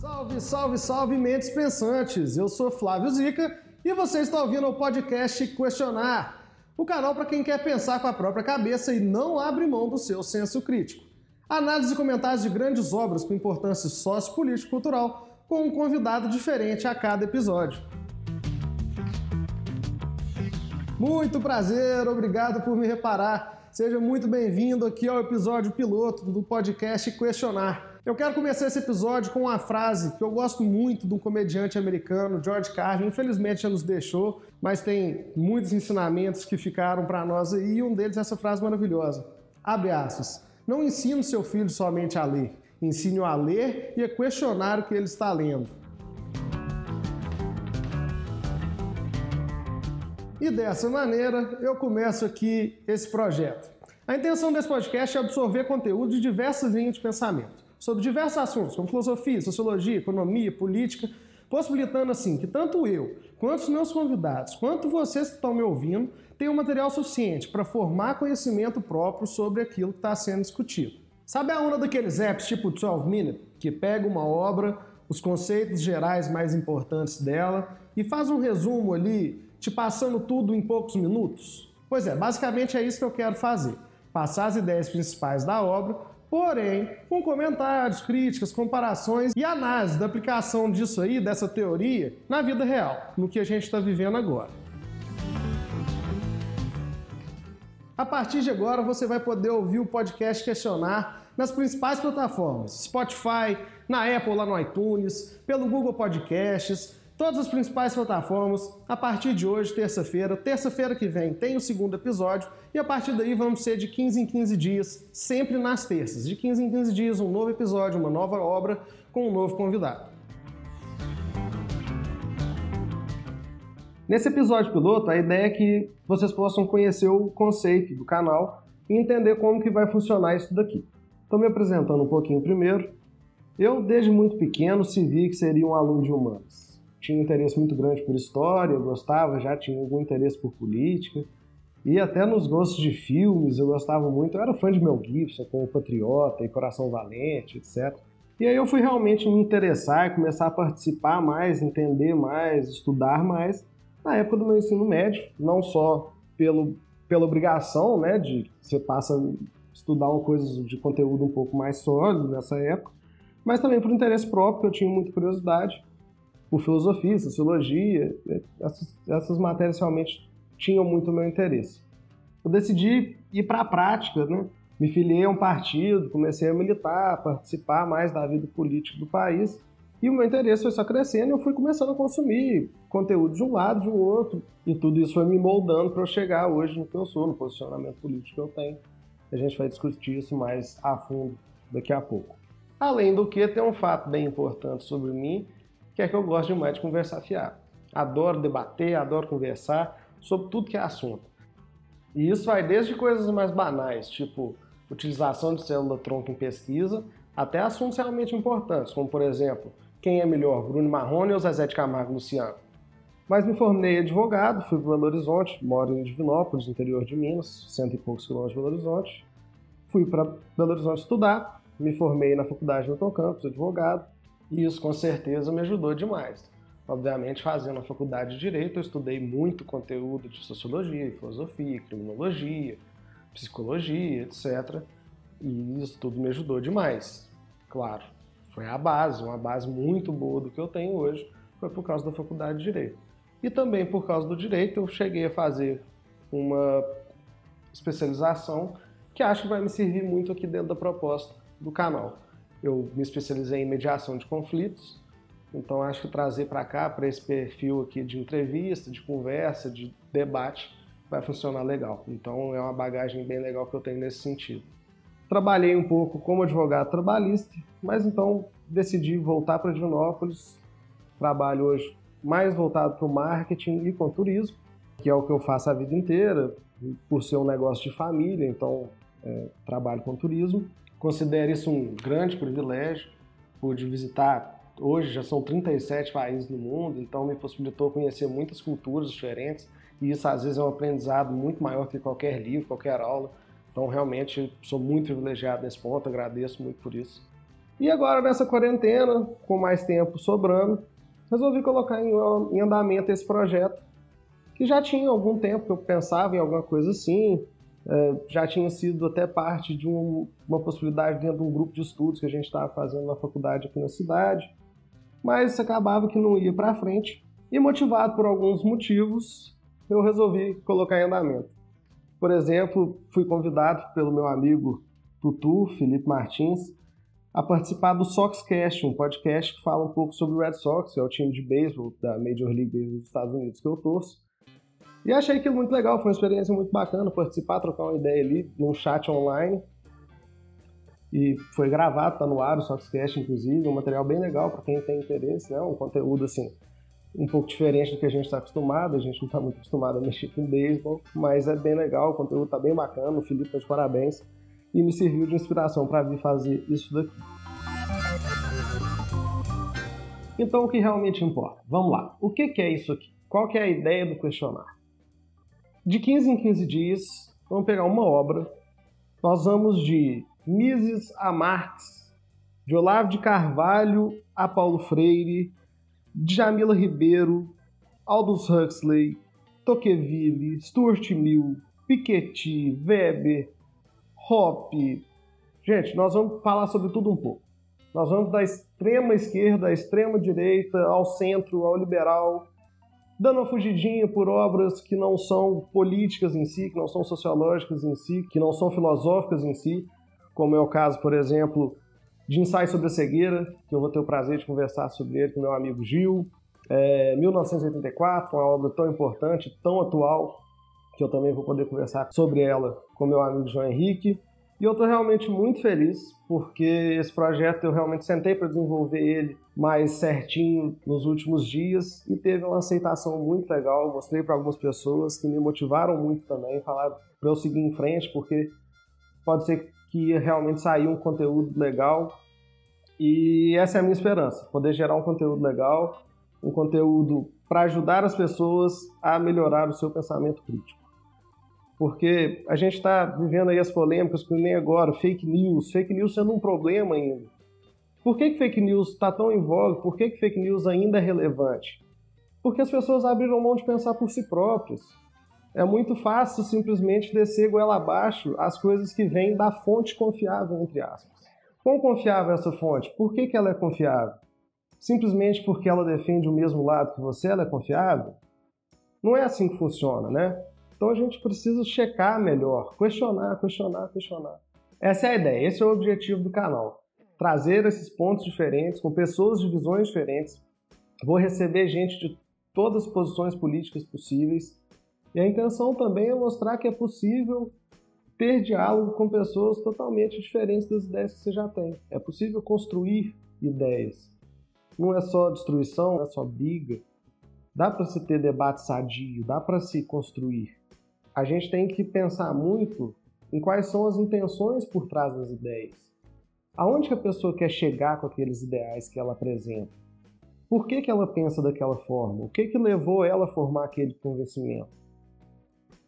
Salve, salve, salve, mentes pensantes! Eu sou Flávio Zica e você está ouvindo o podcast Questionar, o canal para quem quer pensar com a própria cabeça e não abre mão do seu senso crítico. Análise e comentários de grandes obras com importância sociopolítico-cultural, com um convidado diferente a cada episódio. Muito prazer, obrigado por me reparar. Seja muito bem-vindo aqui ao episódio piloto do podcast Questionar. Eu quero começar esse episódio com uma frase que eu gosto muito do comediante americano George Carlin. Infelizmente já nos deixou, mas tem muitos ensinamentos que ficaram para nós e um deles é essa frase maravilhosa. Abre aspas. Não ensine seu filho somente a ler, ensine-o a ler e a questionar o que ele está lendo. E dessa maneira eu começo aqui esse projeto. A intenção desse podcast é absorver conteúdo de diversas linhas de pensamento sobre diversos assuntos, como filosofia, sociologia, economia, política, possibilitando assim que tanto eu, quanto os meus convidados, quanto vocês que estão me ouvindo, tenham material suficiente para formar conhecimento próprio sobre aquilo que está sendo discutido. Sabe a onda daqueles apps tipo 12 Minute, que pega uma obra, os conceitos gerais mais importantes dela e faz um resumo ali, te passando tudo em poucos minutos? Pois é, basicamente é isso que eu quero fazer. Passar as ideias principais da obra Porém, com comentários, críticas, comparações e análise da aplicação disso aí, dessa teoria, na vida real, no que a gente está vivendo agora. A partir de agora, você vai poder ouvir o podcast Questionar nas principais plataformas: Spotify, na Apple, lá no iTunes, pelo Google Podcasts, todas as principais plataformas. A partir de hoje, terça-feira, terça-feira que vem, tem o segundo episódio e a partir daí vamos ser de 15 em 15 dias, sempre nas terças. De 15 em 15 dias, um novo episódio, uma nova obra com um novo convidado. Nesse episódio piloto, a ideia é que vocês possam conhecer o conceito do canal e entender como que vai funcionar isso daqui. Estou me apresentando um pouquinho primeiro. Eu, desde muito pequeno, se vi que seria um aluno de humanas tinha interesse muito grande por história, eu gostava, já tinha algum interesse por política. E até nos gostos de filmes, eu gostava muito. Eu era fã de Mel Gibson, como Patriota e Coração Valente, etc. E aí eu fui realmente me interessar e começar a participar mais, entender mais, estudar mais na época do meu ensino médio, não só pelo, pela obrigação, né, de você passa a estudar uma coisa de conteúdo um pouco mais sólido nessa época, mas também por interesse próprio, eu tinha muita curiosidade por filosofia, sociologia, essas, essas matérias realmente tinham muito o meu interesse. Eu decidi ir para a prática, né? me filiei a um partido, comecei a militar, participar mais da vida política do país, e o meu interesse foi só crescendo eu fui começando a consumir conteúdo de um lado, de um outro, e tudo isso foi me moldando para eu chegar hoje no que eu sou, no posicionamento político que eu tenho. A gente vai discutir isso mais a fundo daqui a pouco. Além do que, tem um fato bem importante sobre mim, que é que eu gosto demais de conversar fiado. Adoro debater, adoro conversar sobre tudo que é assunto. E isso vai desde coisas mais banais, tipo utilização de célula-tronco em pesquisa, até assuntos realmente importantes, como por exemplo, quem é melhor, Bruno Marrone ou Zezé de Camargo Luciano? Mas me formei advogado, fui para Belo Horizonte, moro em Divinópolis, interior de Minas, cento e poucos quilômetros de Belo Horizonte. Fui para Belo Horizonte estudar, me formei na faculdade de Milton Campos, advogado, e isso com certeza me ajudou demais. Obviamente, fazendo a faculdade de Direito, eu estudei muito conteúdo de sociologia, filosofia, criminologia, psicologia, etc. E isso tudo me ajudou demais. Claro, foi a base, uma base muito boa do que eu tenho hoje, foi por causa da faculdade de Direito. E também por causa do Direito, eu cheguei a fazer uma especialização que acho que vai me servir muito aqui dentro da proposta do canal eu me especializei em mediação de conflitos, então acho que trazer para cá, para esse perfil aqui de entrevista, de conversa, de debate, vai funcionar legal. Então é uma bagagem bem legal que eu tenho nesse sentido. Trabalhei um pouco como advogado trabalhista, mas então decidi voltar para Divinópolis. Trabalho hoje mais voltado para o marketing e com turismo, que é o que eu faço a vida inteira, por ser um negócio de família, então é, trabalho com turismo. Considero isso um grande privilégio, pude visitar, hoje já são 37 países no mundo, então me possibilitou conhecer muitas culturas diferentes, e isso às vezes é um aprendizado muito maior que qualquer livro, qualquer aula. Então realmente sou muito privilegiado nesse ponto, agradeço muito por isso. E agora, nessa quarentena, com mais tempo sobrando, resolvi colocar em, andamento esse projeto, que já tinha algum tempo que eu pensava em alguma coisa assim, já tinha sido até parte de um, uma possibilidade dentro de um grupo de estudos que a gente estava fazendo na faculdade aqui na cidade, mas acabava que não ia para frente. E motivado por alguns motivos, eu resolvi colocar em andamento. Por exemplo, fui convidado pelo meu amigo Tutu, Felipe Martins, a participar do Soxcast, um podcast que fala um pouco sobre o Red Sox, é o time de beisebol da Major League dos Estados Unidos que eu torço. E achei aquilo muito legal, foi uma experiência muito bacana participar, trocar uma ideia ali num chat online. E foi gravado, tá no ar o Soxcast, inclusive, um material bem legal para quem tem interesse, né? Um conteúdo assim um pouco diferente do que a gente está acostumado, a gente não está muito acostumado a mexer com beisebol, mas é bem legal, o conteúdo está bem bacana, o Felipe está de parabéns e me serviu de inspiração para vir fazer isso daqui. Então, o que realmente importa? Vamos lá. O que é isso aqui? Qual que é a ideia do questionário? De 15 em 15 dias, vamos pegar uma obra. Nós vamos de Mises a Marx, de Olavo de Carvalho a Paulo Freire, de Jamila Ribeiro, Aldous Huxley, Tocqueville, Stuart Mill, Piketty, Weber, Hoppe. Gente, nós vamos falar sobre tudo um pouco. Nós vamos da extrema esquerda à extrema direita, ao centro, ao liberal, dando uma fugidinha por obras que não são políticas em si, que não são sociológicas em si, que não são filosóficas em si, como é o caso, por exemplo, de Ensaio sobre a Cegueira, que eu vou ter o prazer de conversar sobre ele com meu amigo Gil. É, 1984, uma obra tão importante, tão atual, que eu também vou poder conversar sobre ela com meu amigo João Henrique. E eu estou realmente muito feliz porque esse projeto eu realmente sentei para desenvolver ele mais certinho nos últimos dias e teve uma aceitação muito legal. Mostrei para algumas pessoas que me motivaram muito também, falaram para eu seguir em frente porque pode ser que realmente sair um conteúdo legal. E essa é a minha esperança, poder gerar um conteúdo legal, um conteúdo para ajudar as pessoas a melhorar o seu pensamento crítico porque a gente está vivendo aí as polêmicas, que nem agora, fake news, fake news sendo um problema ainda. Por que, que fake news está tão em voga? Por que, que fake news ainda é relevante? Porque as pessoas abriram mão de pensar por si próprias. É muito fácil simplesmente descer goela abaixo as coisas que vêm da fonte confiável, entre aspas. Quão confiável é essa fonte? Por que, que ela é confiável? Simplesmente porque ela defende o mesmo lado que você, ela é confiável? Não é assim que funciona, né? Então a gente precisa checar melhor, questionar, questionar, questionar. Essa é a ideia, esse é o objetivo do canal. Trazer esses pontos diferentes, com pessoas de visões diferentes. Vou receber gente de todas as posições políticas possíveis. E a intenção também é mostrar que é possível ter diálogo com pessoas totalmente diferentes das ideias que você já tem. É possível construir ideias. Não é só destruição, não é só briga. Dá para se ter debate sadio, dá para se construir a gente tem que pensar muito em quais são as intenções por trás das ideias. Aonde que a pessoa quer chegar com aqueles ideais que ela apresenta? Por que, que ela pensa daquela forma? O que, que levou ela a formar aquele convencimento?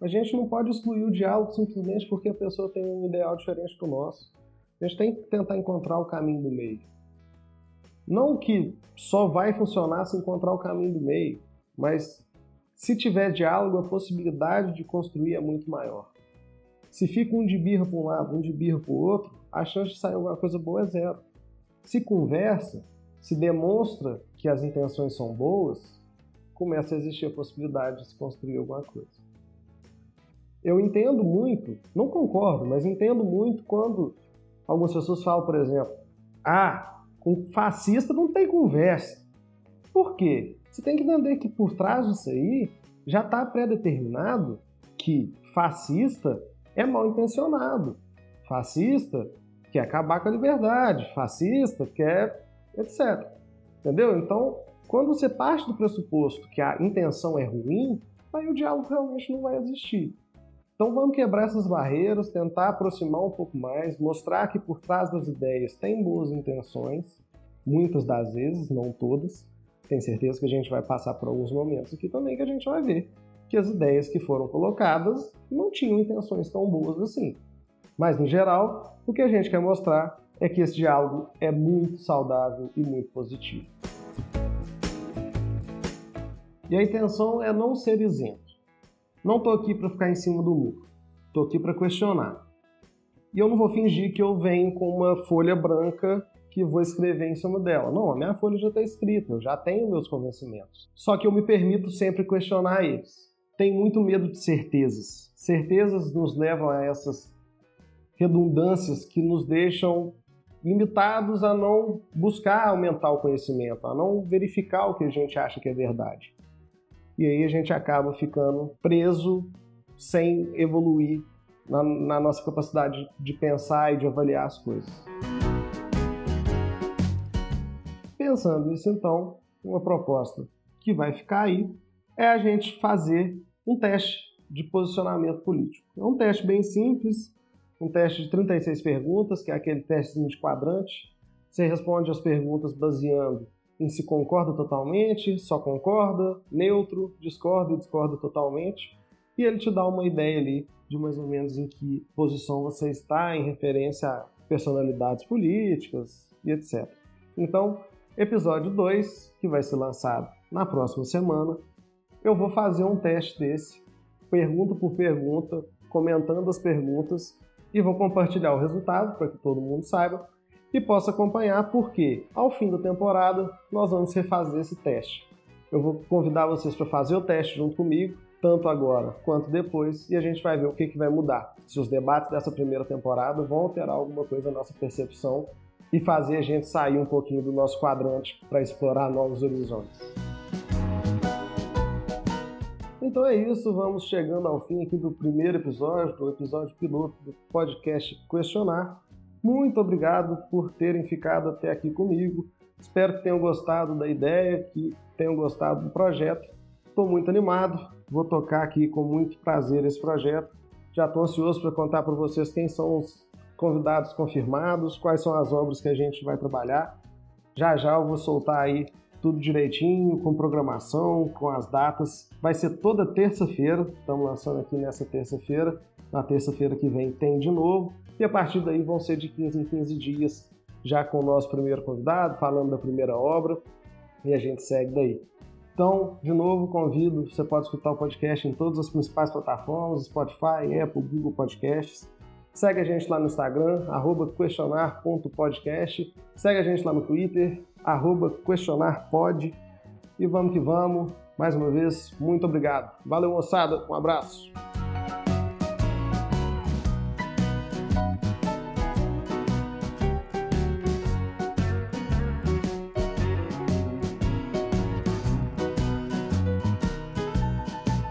A gente não pode excluir o diálogo simplesmente porque a pessoa tem um ideal diferente do nosso. A gente tem que tentar encontrar o caminho do meio. Não que só vai funcionar se encontrar o caminho do meio, mas se tiver diálogo, a possibilidade de construir é muito maior. Se fica um de birra para um lado, um de birra para o outro, a chance de sair alguma coisa boa é zero. Se conversa, se demonstra que as intenções são boas, começa a existir a possibilidade de se construir alguma coisa. Eu entendo muito, não concordo, mas entendo muito quando algumas pessoas falam, por exemplo, ah, com fascista não tem conversa. Por quê? Você tem que entender que por trás disso aí já está pré-determinado que fascista é mal intencionado. Fascista quer acabar com a liberdade, fascista quer etc. Entendeu? Então, quando você parte do pressuposto que a intenção é ruim, aí o diálogo realmente não vai existir. Então vamos quebrar essas barreiras, tentar aproximar um pouco mais, mostrar que por trás das ideias tem boas intenções, muitas das vezes, não todas, tenho certeza que a gente vai passar por alguns momentos aqui também que a gente vai ver que as ideias que foram colocadas não tinham intenções tão boas assim. Mas, no geral, o que a gente quer mostrar é que esse diálogo é muito saudável e muito positivo. E a intenção é não ser isento. Não estou aqui para ficar em cima do muro. Estou aqui para questionar. E eu não vou fingir que eu venho com uma folha branca que vou escrever em cima dela. Não, a minha folha já está escrita, eu já tenho meus convencimentos. Só que eu me permito sempre questionar eles. Tenho muito medo de certezas. Certezas nos levam a essas redundâncias que nos deixam limitados a não buscar aumentar o conhecimento, a não verificar o que a gente acha que é verdade. E aí a gente acaba ficando preso sem evoluir na, na nossa capacidade de pensar e de avaliar as coisas. Pensando nisso, então, uma proposta que vai ficar aí é a gente fazer um teste de posicionamento político. É um teste bem simples, um teste de 36 perguntas, que é aquele teste de quadrante. Você responde as perguntas baseando em se concorda totalmente, só concorda, neutro, discorda e discorda totalmente. E ele te dá uma ideia ali de mais ou menos em que posição você está em referência a personalidades políticas e etc. Então, episódio 2, que vai ser lançado na próxima semana, eu vou fazer um teste desse, pergunta por pergunta, comentando as perguntas e vou compartilhar o resultado para que todo mundo saiba e possa acompanhar, porque ao fim da temporada nós vamos refazer esse teste. Eu vou convidar vocês para fazer o teste junto comigo, tanto agora quanto depois, e a gente vai ver o que, que vai mudar. Se os debates dessa primeira temporada vão alterar alguma coisa na nossa percepção e fazer a gente sair um pouquinho do nosso quadrante para explorar novos horizontes. Então é isso, vamos chegando ao fim aqui do primeiro episódio, do episódio piloto do podcast Questionar. Muito obrigado por terem ficado até aqui comigo. Espero que tenham gostado da ideia, que tenham gostado do projeto. Estou muito animado, vou tocar aqui com muito prazer esse projeto. Já estou ansioso para contar para vocês quem são os convidados confirmados, quais são as obras que a gente vai trabalhar. Já já eu vou soltar aí tudo direitinho, com programação, com as datas. Vai ser toda terça-feira, estamos lançando aqui nessa terça-feira. Na terça-feira que vem tem de novo. E a partir daí vão ser de 15 em 15 dias, já com o nosso primeiro convidado, falando da primeira obra. E a gente segue daí. Então, de novo, convido, você pode escutar o podcast em todas as principais plataformas, Spotify, Apple, Google Podcasts. Segue a gente lá no Instagram, questionar.podcast. Segue a gente lá no Twitter, questionarpod. E vamos que vamos. Mais uma vez, muito obrigado. Valeu, moçada. Um abraço.